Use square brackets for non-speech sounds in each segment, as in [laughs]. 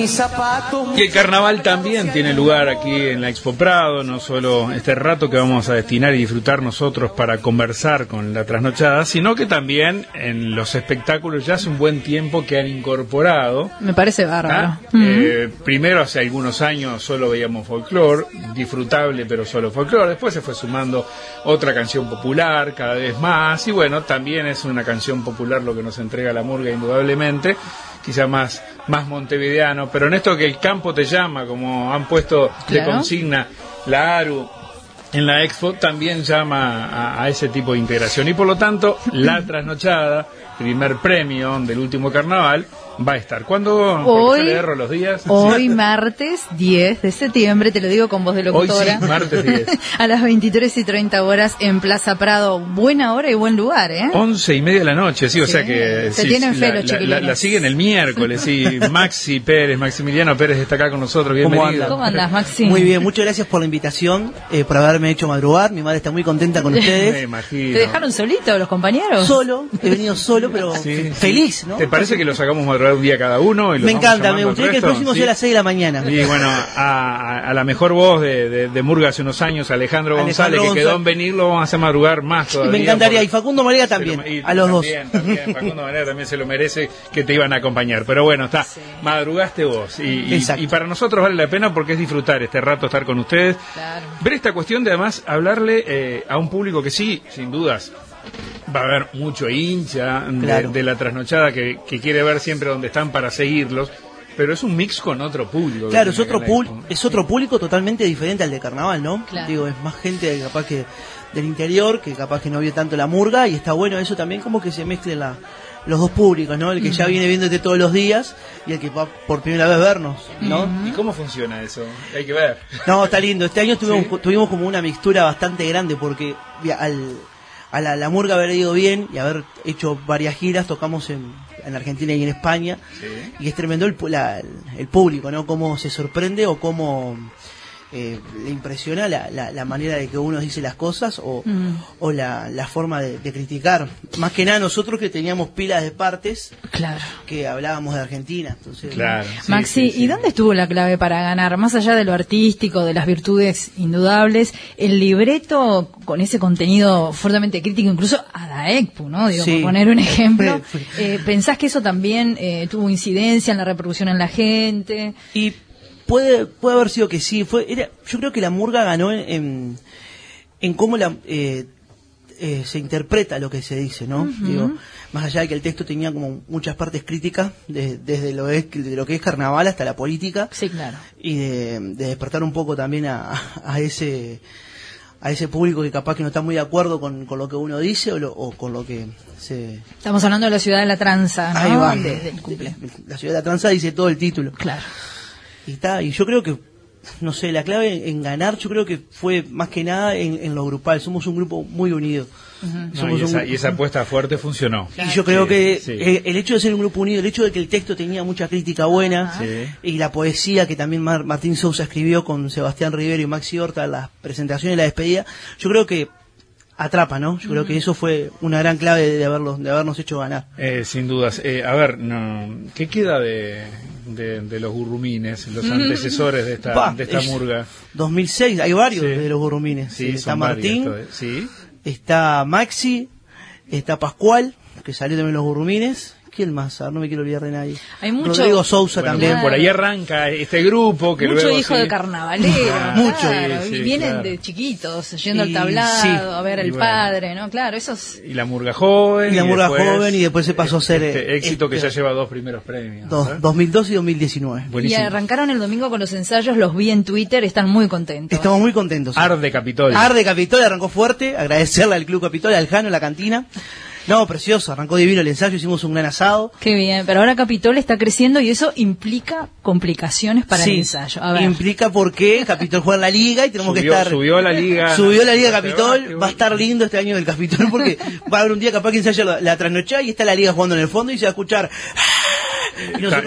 mis zapatos. Y el carnaval también tiene lugar aquí en la Expo Prado, no solo este rato que vamos a destinar y disfrutar nosotros para conversar con la trasnochada, sino que también en los espectáculos ya hace un buen tiempo que han incorporado. Me parece bárbaro. ¿ah? Eh, primero, hace algunos años solo veíamos folclore, disfrutable pero solo folclore. Después se fue sumando otra canción popular cada vez más. Y bueno, también es una canción popular lo que nos entrega la murga, indudablemente quizá más, más montevideano, pero en esto que el campo te llama, como han puesto de consigna la ARU en la Expo, también llama a, a, ese tipo de integración. Y por lo tanto, la [laughs] trasnochada, primer premio del último carnaval, va a estar. ¿Cuándo hoy, le los días? Hoy [laughs] martes 10 de septiembre, te lo digo con voz de locutora. Hoy sí, martes 10. [laughs] a las 23 y 30 horas en Plaza Prado. Buena hora y buen lugar, ¿eh? 11 y media de la noche, sí, o sea que... Se sí, tienen fe los la, la, la, siguen el miércoles, sí. [laughs] Maxi Pérez, Maximiliano Pérez está acá con nosotros, bienvenido. ¿Cómo andás, Maxi? Muy bien, muchas gracias por la invitación, eh, por haberme hecho madrugar. Mi madre está muy contenta con ustedes. Me imagino. ¿Te dejaron solito los compañeros? Solo, he venido solo, pero Sí, feliz, ¿no? ¿Te parece que lo sacamos madrugar un día cada uno? Y Me vamos encanta, me gustaría que el próximo Sí. sea a las 6 de la mañana. Y bueno, a, a- a la mejor voz de, de, de Murga hace unos años, Alejandro, Alejandro González, que quedó en González. venir, lo vamos a hacer madrugar más todavía. Me encantaría, y Facundo lo- también, y a los dos. también, Facundo Manera también se lo merece que te iban a acompañar. Pero bueno, está, madrugaste vos. Y, y- Exacto. y para nosotros vale la pena porque es disfrutar este rato, estar con ustedes. Claro. Ver esta cuestión de además hablarle eh, a un público que sí, sin dudas, va a haber mucho hincha de, Claro. de la trasnochada que, que quiere ver siempre dónde están para seguirlos, pero es un mix con otro público. Claro, es otro, es otro público totalmente diferente al de carnaval, ¿no? Claro. Digo, es más gente capaz que del interior, que capaz que no vio tanto la murga, y está bueno eso también como que se mezclen la- los dos públicos, ¿no? El que ya viene viéndote todos los días y el que va por primera vez vernos, ¿no? ¿Y cómo funciona eso? Hay que ver. No, está lindo. Este año [laughs] tuvimos, tuvimos como una mixtura bastante grande porque al, a la, la murga haber ido bien y haber hecho varias giras, tocamos en, en Argentina y en España. Sí. Y es tremendo el, la- el público, ¿no? Cómo se sorprende o cómo eh, le impresiona la, la, la manera de que uno dice las cosas o, Mm. o la, la forma de, de criticar. Más que nada nosotros que teníamos pilas de partes Claro. que hablábamos de Argentina. Entonces, Claro. sí, Maxi, sí, sí. ¿y dónde estuvo la clave para ganar? Más allá de lo artístico, de las virtudes indudables, el libreto con ese contenido fuertemente crítico, incluso a la ECPU, ¿no? Digo, Sí. por poner un ejemplo. Eh, ¿Pensás que eso también eh, tuvo incidencia en la repercusión en la gente? Y puede, puede haber sido que sí. Fue, era, yo creo que la murga ganó en, en, en cómo la, eh, eh, se interpreta lo que se dice, ¿no? Digo, más allá de que el texto tenía como muchas partes críticas, de- desde lo, es, de lo que es carnaval hasta la política, Sí, claro. y de, de despertar un poco también a, a ese a ese público que capaz que no está muy de acuerdo con, con lo que uno dice o, lo- o con lo que se... Estamos hablando de la ciudad de la tranza, ¿no? Ahí va. Desde el cumple. La ciudad de la tranza dice todo el título. Claro. Y está, y yo creo que, no sé, la clave en, en ganar, yo creo que fue más que nada en, en lo grupal. Somos un grupo muy unido. No, y, esa, grupo- y esa apuesta fuerte funcionó. y yo creo Sí, que sí. eh, el hecho de ser un grupo unido, el hecho de que el texto tenía mucha crítica buena y la poesía que también Mar- Martín Sousa escribió con Sebastián Rivero y Maxi Horta, las presentaciones y la despedida, yo creo que atrapa, ¿no? Yo creo que eso fue una gran clave de, haberlo, de habernos hecho ganar. Eh, sin dudas. Eh, a ver, no, ¿qué queda de, de, de los gurrumines, los antecesores de esta, Pa, de esta es- murga? 2006, hay varios Sí. de los burrumines. Sí, está Martín, varios, sí. está Maxi, está Pascual, que salió también los burrumines. ¿Quién más? A ver, no me quiero olvidar de nadie. Hay mucho- Rodrigo Sousa Bueno, también. Claro. por ahí arranca este grupo que Mucho luego hijo sí- de carnavalero, Claro, Mucho. claro, sí, y vienen claro. de chiquitos, yendo al Y tablado, sí. a ver Y el bueno. padre, ¿no? Claro, esos Y la murga joven. Y la murga después joven, y después se pasó a ser, Este eh, éxito que este- ya lleva dos primeros premios. Dos- ¿eh? 2002 y 2019. Y Buenísimo. arrancaron el domingo con los ensayos, los vi en Twitter, están muy contentos. Estamos muy contentos. Arde Capitolio. Arde Capitol arrancó fuerte, agradecerle al Club Capitol, al Jano, la cantina. No, precioso, arrancó divino el ensayo, hicimos un gran asado. Qué bien, pero ahora Capitol está creciendo y eso implica complicaciones para el ensayo. A ver, implica porque Capitol juega en la liga y tenemos que estar... subió a la liga. Subió la liga Capitol, va a estar lindo este año el Capitol [laughs] porque va a haber un día capaz que ensaya la, la trasnochada y está la liga jugando en el fondo y se va a escuchar...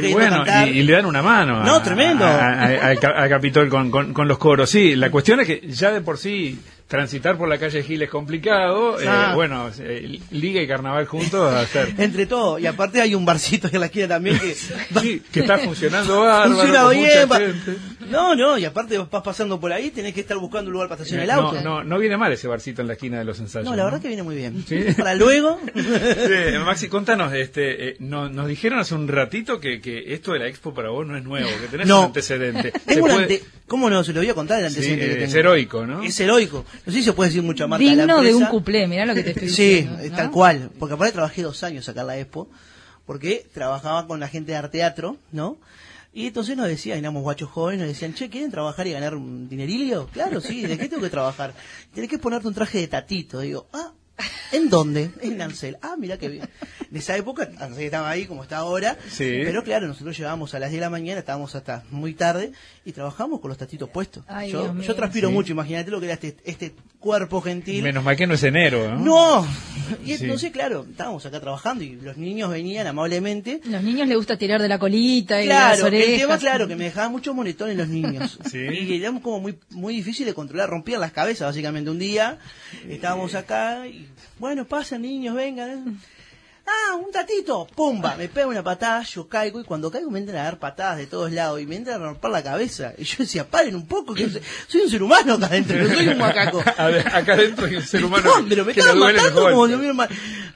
Y bueno, y, y le dan una mano. a- No, tremendo. a- a- a- al Ca- al Capitol con, con- con los coros. Sí, la cuestión es que ya de por sí transitar por la calle Gil es complicado. eh, bueno, eh, liga y carnaval juntos a hacer. [laughs] Entre todo, y aparte hay un barcito en la esquina también que [laughs] Sí, que está funcionando bárbaro, funciona con bien. mucha va- gente. No, no, y aparte vas pasando por ahí, tenés que estar buscando un lugar para estacionar el auto. No, no, no viene mal ese barcito en la esquina de los ensayos. No, la verdad que viene muy bien. Sí. [laughs] Para luego, Sí, Maxi, contanos, este, eh, no- nos dijeron hace un ratito que, que esto de la expo para vos no es nuevo, que tenés No. un antecedente. Se tengo un ante... ¿Cómo no? Se lo voy a contar el Sí, antecedente que eh, es tengo. heroico, ¿no? Es heroico. No sé si se puede decir mucha marca de la Digno de un cuplé, mirá lo que te estoy Sí, diciendo. ¿no? tal cual. Porque aparte trabajé dos años acá en la Expo, porque trabajaba con la gente de arte teatro, ¿no? Y entonces nos decían, éramos guachos jóvenes, nos decían, che, ¿quieren trabajar y ganar un dinerillo? Claro, sí, ¿de qué tengo que trabajar? Tenés que ponerte un traje de tatito. Digo, ah, ¿en dónde? En Lancel. Ah, mira qué bien. [laughs] En esa época, Lancel estaba ahí como está ahora, Sí. pero claro, nosotros llegábamos a las 10 de la mañana, estábamos hasta muy tarde y trabajamos con los tatitos puestos. Ay, yo, yo transpiro Sí. mucho, imagínate lo que era este, este cuerpo gentil. Menos mal que no es enero, ¿no? No, [laughs] y Sí. entonces, claro, estábamos acá trabajando y los niños venían amablemente. Los niños les gusta tirar de la colita y de Claro, las orejas. el tema, claro, que me dejaban mucho monetones los niños. [laughs] Sí. Y éramos como muy, muy difícil de controlar, rompían las cabezas, básicamente. Un día estábamos acá y, bueno, pasen niños, vengan. Ah, un tatito, pumba, me pega una patada, yo caigo y cuando caigo me entran a dar patadas de todos lados y me entran a romper la cabeza. Y yo decía, paren un poco, que soy, un ser humano acá adentro, no soy un macaco. [laughs] Ade- Acá adentro hay un ser [laughs] humano No, pero me estaban matando como mal- ¡Ah,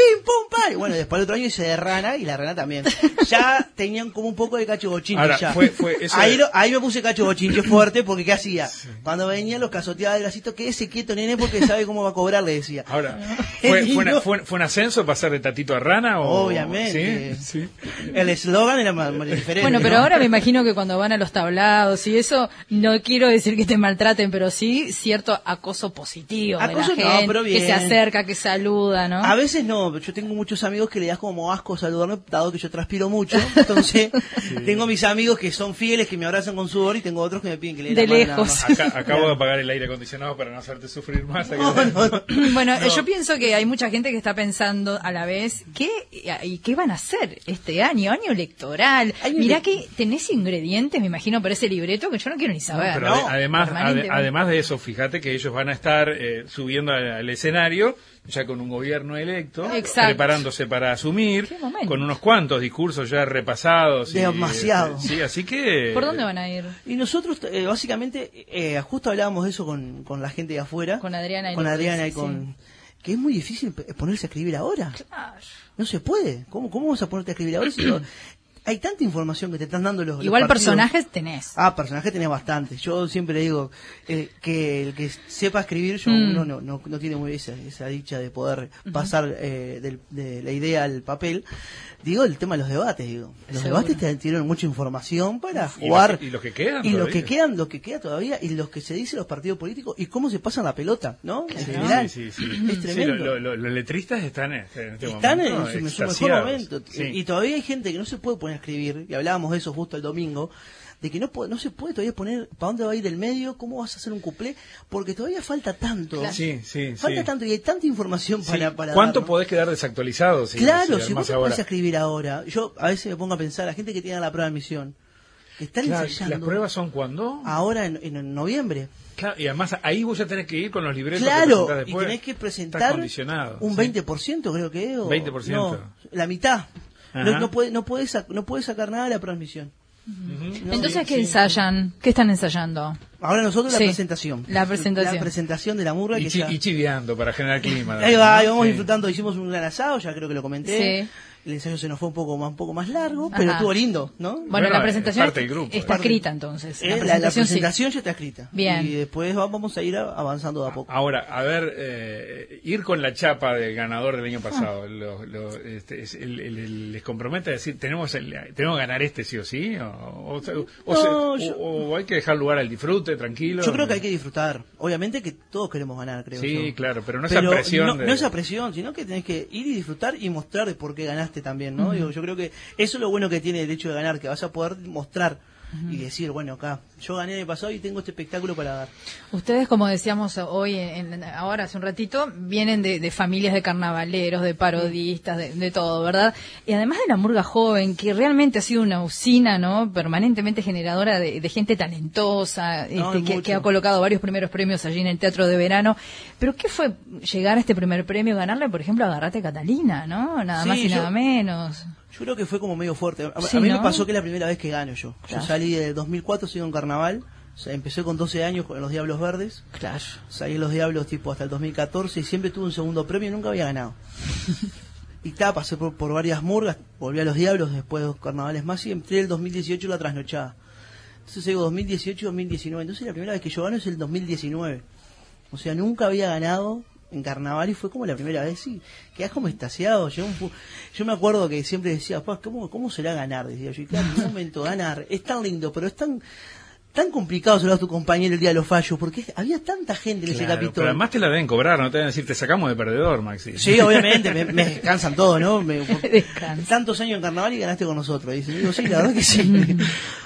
pim, pum, pa! Y bueno, después el otro año hice de rana y la rana también. Ya tenían como un poco de cacho bochinche Ahora, ya. fue- fue eso ahí, de- lo- ahí me puse cacho bochinche fuerte porque ¿qué hacía? Cuando venían los casoteaba de bracito, quédese quieto, nene, porque sabe cómo va a cobrar, le decía. Ahora, ¿fue, [laughs] fue, una- fue- fue un ascenso pasar de tatito a rana? O, Obviamente. ¿Sí? Sí. El eslogan era más, más diferente. Bueno, pero ¿no? ahora me imagino que cuando van a los tablados y eso, no quiero decir que te maltraten, pero sí cierto acoso positivo Acoso de no, la gente, pero que se acerca, que saluda, ¿no? A veces no, yo tengo muchos amigos que le das como asco saludarme, dado que yo transpiro mucho. Entonces, [laughs] tengo mis amigos que son fieles, que me abrazan con sudor, y tengo otros que me piden que le De la mano nada lejos. Acá- acabo de apagar el aire acondicionado para no hacerte sufrir más. No, no, no. [coughs] Bueno, yo pienso que hay mucha gente que está pensando a la vez, ¿qué, y qué van a hacer este año? Año electoral. Mirá que tenés ingredientes, me imagino, para ese libreto que yo no quiero ni saber. Pero además, ade- además de eso, fíjate que ellos van a estar eh, subiendo al, al escenario ya con un gobierno electo, Exacto. preparándose para asumir, con unos cuantos discursos ya repasados. y, Demasiado. eh, sí, así que... ¿Por dónde van a ir? Y nosotros, eh, básicamente, eh, justo hablábamos de eso con, con la gente de afuera. Con Adriana y Con Adriana y sí. con... Que es muy difícil ponerse a escribir ahora. Ah, No se puede. ¿Cómo, cómo vas a ponerte a escribir ahora si no- hay tanta información que te están dando los los Igual personajes tenés. Ah, personajes tenés bastante. Yo siempre le digo eh, que el que sepa escribir, yo Mm. uno no, no, no tiene muy esa, esa dicha de poder pasar eh, del- de la idea al papel. Digo el tema de los debates, digo. Los Seguro. debates te tienen mucha información para los jugar. y los que quedan Y los que quedan, lo que queda todavía, y los que se dicen los partidos políticos, y cómo se pasan la pelota, ¿no? En Sí, general. sí, sí, sí. Es Sí, tremendo. lo- lo- lo- los letristas están en este, en este Están en su, en su mejor momento. Sí. Y todavía hay gente que no se puede poner a escribir, y hablábamos de eso justo el domingo, de que no, no se puede todavía poner para dónde va a ir el medio, cómo vas a hacer un cuplé, porque todavía falta tanto. Sí, sí, Falta sí. tanto y hay tanta información Sí. para, para ¿Cuánto dar, ¿no? podés quedar desactualizado? Si, Claro, si si vos ahora? a escribir ahora, yo a veces me pongo a pensar, la gente que tiene la prueba de admisión, que están Claro, ensayando ¿Las pruebas son cuándo? ahora en, en noviembre. Claro, y además ahí vos ya tenés que ir con los libretos que Claro, presentás y después. tenés que presentar un sí. 20% creo que es, o- 20%. no, la mitad. No, no puede no puede no puede sacar nada de la transmisión. Entonces, ¿qué sí. ensayan? ¿Qué están ensayando? Ahora nosotros Sí, la presentación. la presentación. La presentación de la murga Y, que chi- ya- y chiviando para generar clima. Ahí va, ahí ¿no? vamos Sí. disfrutando, hicimos un gran asado, ya creo que lo comenté. El ensayo se nos fue un poco más, un poco más largo, pero Ajá. estuvo lindo, ¿no? Bueno, Bueno, la es presentación parte del grupo, está eh. escrita entonces. Eh, La la, la presentación, sí. presentación ya está escrita. Bien. Y después va- vamos a ir avanzando de a poco. Ahora, a ver, eh, ir con la chapa del ganador del año Ah. pasado, lo- lo- este, es- el- el- el- ¿les compromete a decir, tenemos, el- tenemos que ganar este sí o sí? ¿O, o o No, o- yo- o hay que dejar lugar al disfrute, tranquilo? Yo creo que hay que disfrutar. Obviamente que todos queremos ganar, creo Sí, yo. claro, pero no esa presión No, de- no esa presión, sino que tenés que ir y disfrutar y mostrar de por qué ganaste también, ¿no? Digo, yo creo que eso es lo bueno que tiene el hecho de ganar, que vas a poder mostrar y decir, bueno, acá, yo gané el pasado y tengo este espectáculo para dar. Ustedes, como decíamos hoy, en, ahora hace un ratito, vienen de, familias de carnavaleros, de parodistas, de, todo, ¿verdad? Y además de la murga joven, que realmente ha sido una usina, ¿no? Permanentemente generadora de, gente talentosa, este, que, ha colocado varios primeros premios allí en el Teatro de Verano. Pero ¿qué fue llegar a este primer premio, ganarle, por ejemplo, a Garrate Catalina, ¿no? Nada más y nada menos. Yo creo que fue como medio fuerte. A, mí me pasó que es la primera vez que gano yo. Yo salí de 2004, sigo en carnaval. O sea, empecé con 12 años con los Diablos Verdes. Claro. Salí en los Diablos tipo hasta el 2014 y siempre tuve un segundo premio y nunca había ganado. [laughs] y ta, pasé por, varias murgas, volví a los Diablos después de dos carnavales más y entré el 2018 la trasnochada. Entonces digo 2018 2019. Entonces la primera vez que yo gano es el 2019. O sea, nunca había ganado en carnaval y fue como la primera vez y quedas como estasiado. Yo, yo me acuerdo que siempre decía, pues, ¿cómo, ¿cómo será ganar? Decía yo, y claro, en un momento ganar es tan lindo, pero es tan tan complicado saludar a tu compañero el día de los fallos, porque había tanta gente en ese capítulo. Pero además te la deben cobrar, no te deben decir, te sacamos de perdedor, Maxi. Sí, obviamente, me, descansan todo, ¿no? Me, [laughs] tantos años en carnaval y ganaste con nosotros. Y digo, sí, la verdad que sí.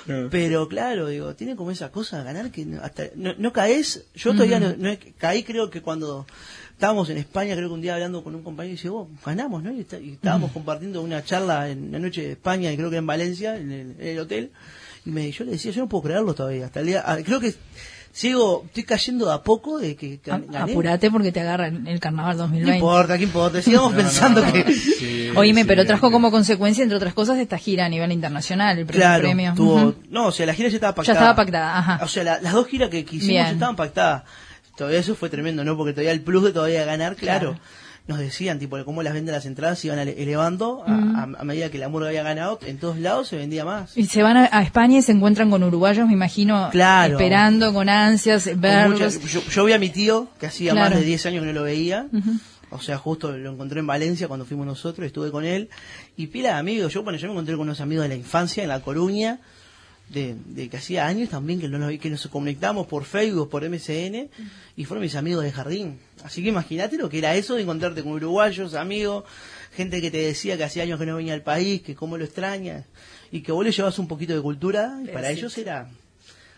[laughs] Pero claro, digo, tiene como esa cosa, ganar que hasta no, caes. Yo todavía no, no, caí, creo que cuando estábamos en España, creo que un día hablando con un compañero y dice, oh, ganamos, ¿no? Y, estábamos compartiendo una charla en la noche de España, y creo que en Valencia, en el, hotel, y me, yo le decía, yo no puedo creerlo todavía, hasta el día, ah, creo que sigo, estoy cayendo de a poco de que gané. Apurate porque te agarra el carnaval 2020. No importa, ¿qué importa? Sigamos pensando que... Oíme, pero trajo como consecuencia, entre otras cosas, esta gira a nivel internacional, el primer premio. Tuvo, No, o sea, la gira ya estaba pactada. Ya estaba pactada, ajá. O sea, las dos giras que, hicimos ya estaban pactadas todavía eso fue tremendo, ¿no? Porque todavía el plus de todavía ganar, claro. Nos decían, tipo, cómo las ventas las entradas se iban elevando a, medida que la murga había ganado, en todos lados se vendía más. Y se van a, España y se encuentran con uruguayos, me imagino, esperando con ansias verlos. yo, vi a mi tío, que hacía más de 10 años que no lo veía, o sea, justo lo encontré en Valencia cuando fuimos nosotros, estuve con él, y pila de amigos, yo, bueno, yo me encontré con unos amigos de la infancia en La Coruña, de, que hacía años también que, no, que nos conectamos por Facebook, por MCN, y fueron mis amigos de jardín. Así que imagínate lo que era eso de encontrarte con uruguayos, amigos, gente que te decía que hacía años que no venía al país, que cómo lo extraña, y que vos le llevas un poquito de cultura, y para ellos era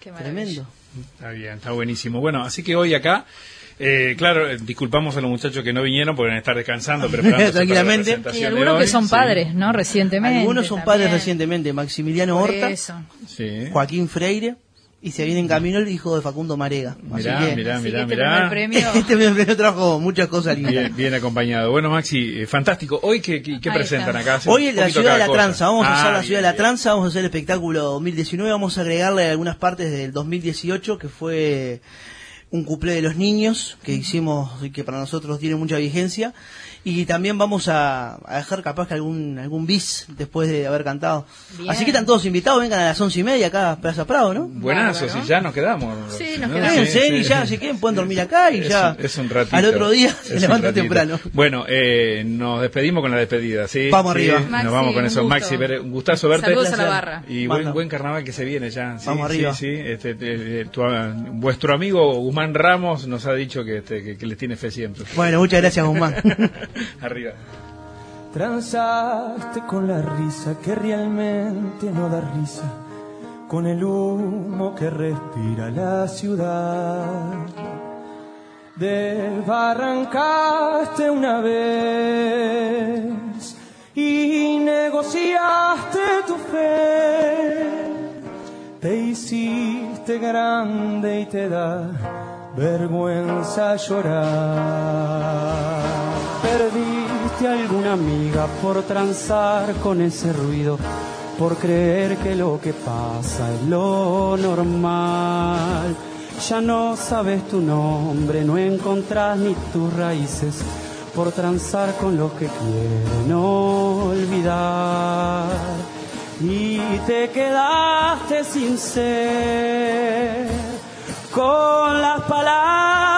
tremendo. Está bien, está buenísimo. Bueno, así que hoy acá eh, claro, eh, disculpamos a los muchachos que no vinieron porque estar descansando, [laughs] preparando tranquilamente. Y algunos que son padres, ¿no? Recientemente. Algunos son padres recientemente. Maximiliano Horta, Joaquín Freire. Y se viene en camino el hijo de Facundo Marega. Mirá, mirá, mirá, este mirá. [laughs] Este primer premio trajo muchas cosas lindas. Bien, acompañado. Bueno, Maxi, eh, fantástico. ¿Hoy qué, qué, presentan acá? Hoy en la ciudad de la tranza. Vamos a hacer la ciudad de la tranza, vamos a hacer el espectáculo 2019. Vamos a agregarle algunas partes del 2018, que fue un cuplé de los niños que hicimos y que para nosotros tiene mucha vigencia y también vamos a, dejar capaz que algún algún bis después de haber cantado. Así que están todos invitados, vengan a las once y media acá a Plaza Prado, ¿no? Buenazo, si ya nos quedamos. Sí, nos quedamos. y ya, si quieren pueden dormir acá y ya es un ratito, al otro día se levantan temprano. Bueno, eh, nos despedimos con la despedida, ¿sí? Vamos arriba. nos vamos con eso. Maxi, un gustazo verte. Saludos a la barra. Y buen, buen carnaval que se viene ya. vamos arriba. Sí, este, vuestro amigo Guzmán Ramos nos ha dicho que, este, que les tiene fe siempre. Bueno, muchas gracias Guzmán. [laughs] [laughs] arriba. Transaste con la risa que realmente no da risa, con el humo que respira la ciudad. Desbarrancaste una vez y negociaste tu fe. Te hiciste grande y te da vergüenza llorar. Perdí alguna amiga por transar con ese ruido, por creer que lo que pasa es lo normal. Ya no sabes tu nombre, no encontrás ni tus raíces, por transar con los que quieren olvidar. Y te quedaste sin ser, con las palabras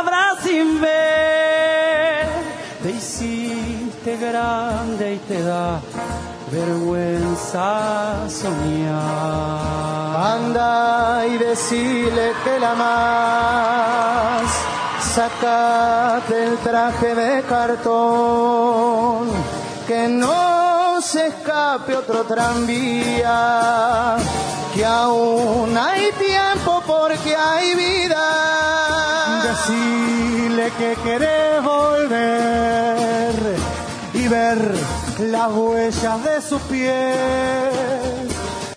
te grande y te da vergüenza soñar. Anda y decile que la más, sacate el traje de cartón, que no se escape otro tranvía, que aún hay tiempo porque hay vida. Decile que querés volver ver las huellas de sus pies.